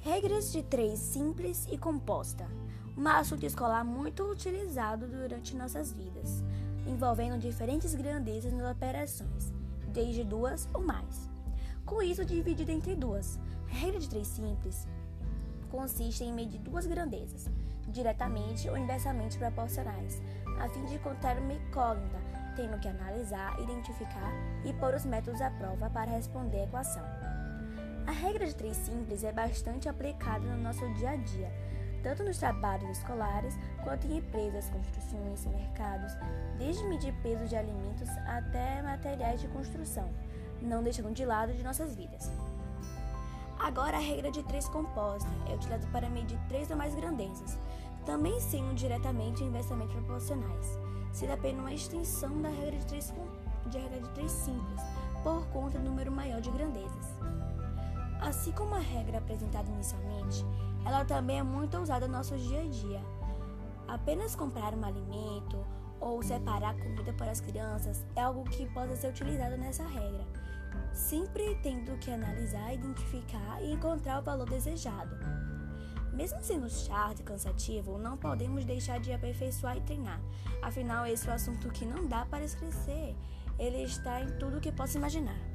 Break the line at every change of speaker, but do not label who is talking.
Regras de três simples e composta. Um assunto escolar muito utilizado durante nossas vidas, envolvendo diferentes grandezas nas operações, desde duas ou mais. Com isso, dividido entre duas. A regra de três simples consiste em medir duas grandezas, diretamente ou inversamente proporcionais, a fim de encontrar uma incógnita, tendo que analisar, identificar e pôr os métodos à prova para responder a equação. A regra de três simples é bastante aplicada no nosso dia a dia, tanto nos trabalhos escolares quanto em empresas, construções, mercados, desde medir peso de alimentos até materiais de construção, não deixando de lado de nossas vidas. Agora, a regra de três composta é utilizada para medir três ou mais grandezas, também sendo diretamente inversamente proporcionais, sendo apenas uma extensão da regra de três, de regra de três simples, por conta do número maior de grandezas. Assim como a regra apresentada inicialmente, ela também é muito usada no nosso dia a dia. Apenas comprar um alimento ou separar comida para as crianças é algo que pode ser utilizado nessa regra sempre tendo que analisar, identificar e encontrar o valor desejado. Mesmo sendo chato e cansativo, não podemos deixar de aperfeiçoar e treinar. Afinal, esse é um assunto que não dá para esquecer. Ele está em tudo que possa imaginar.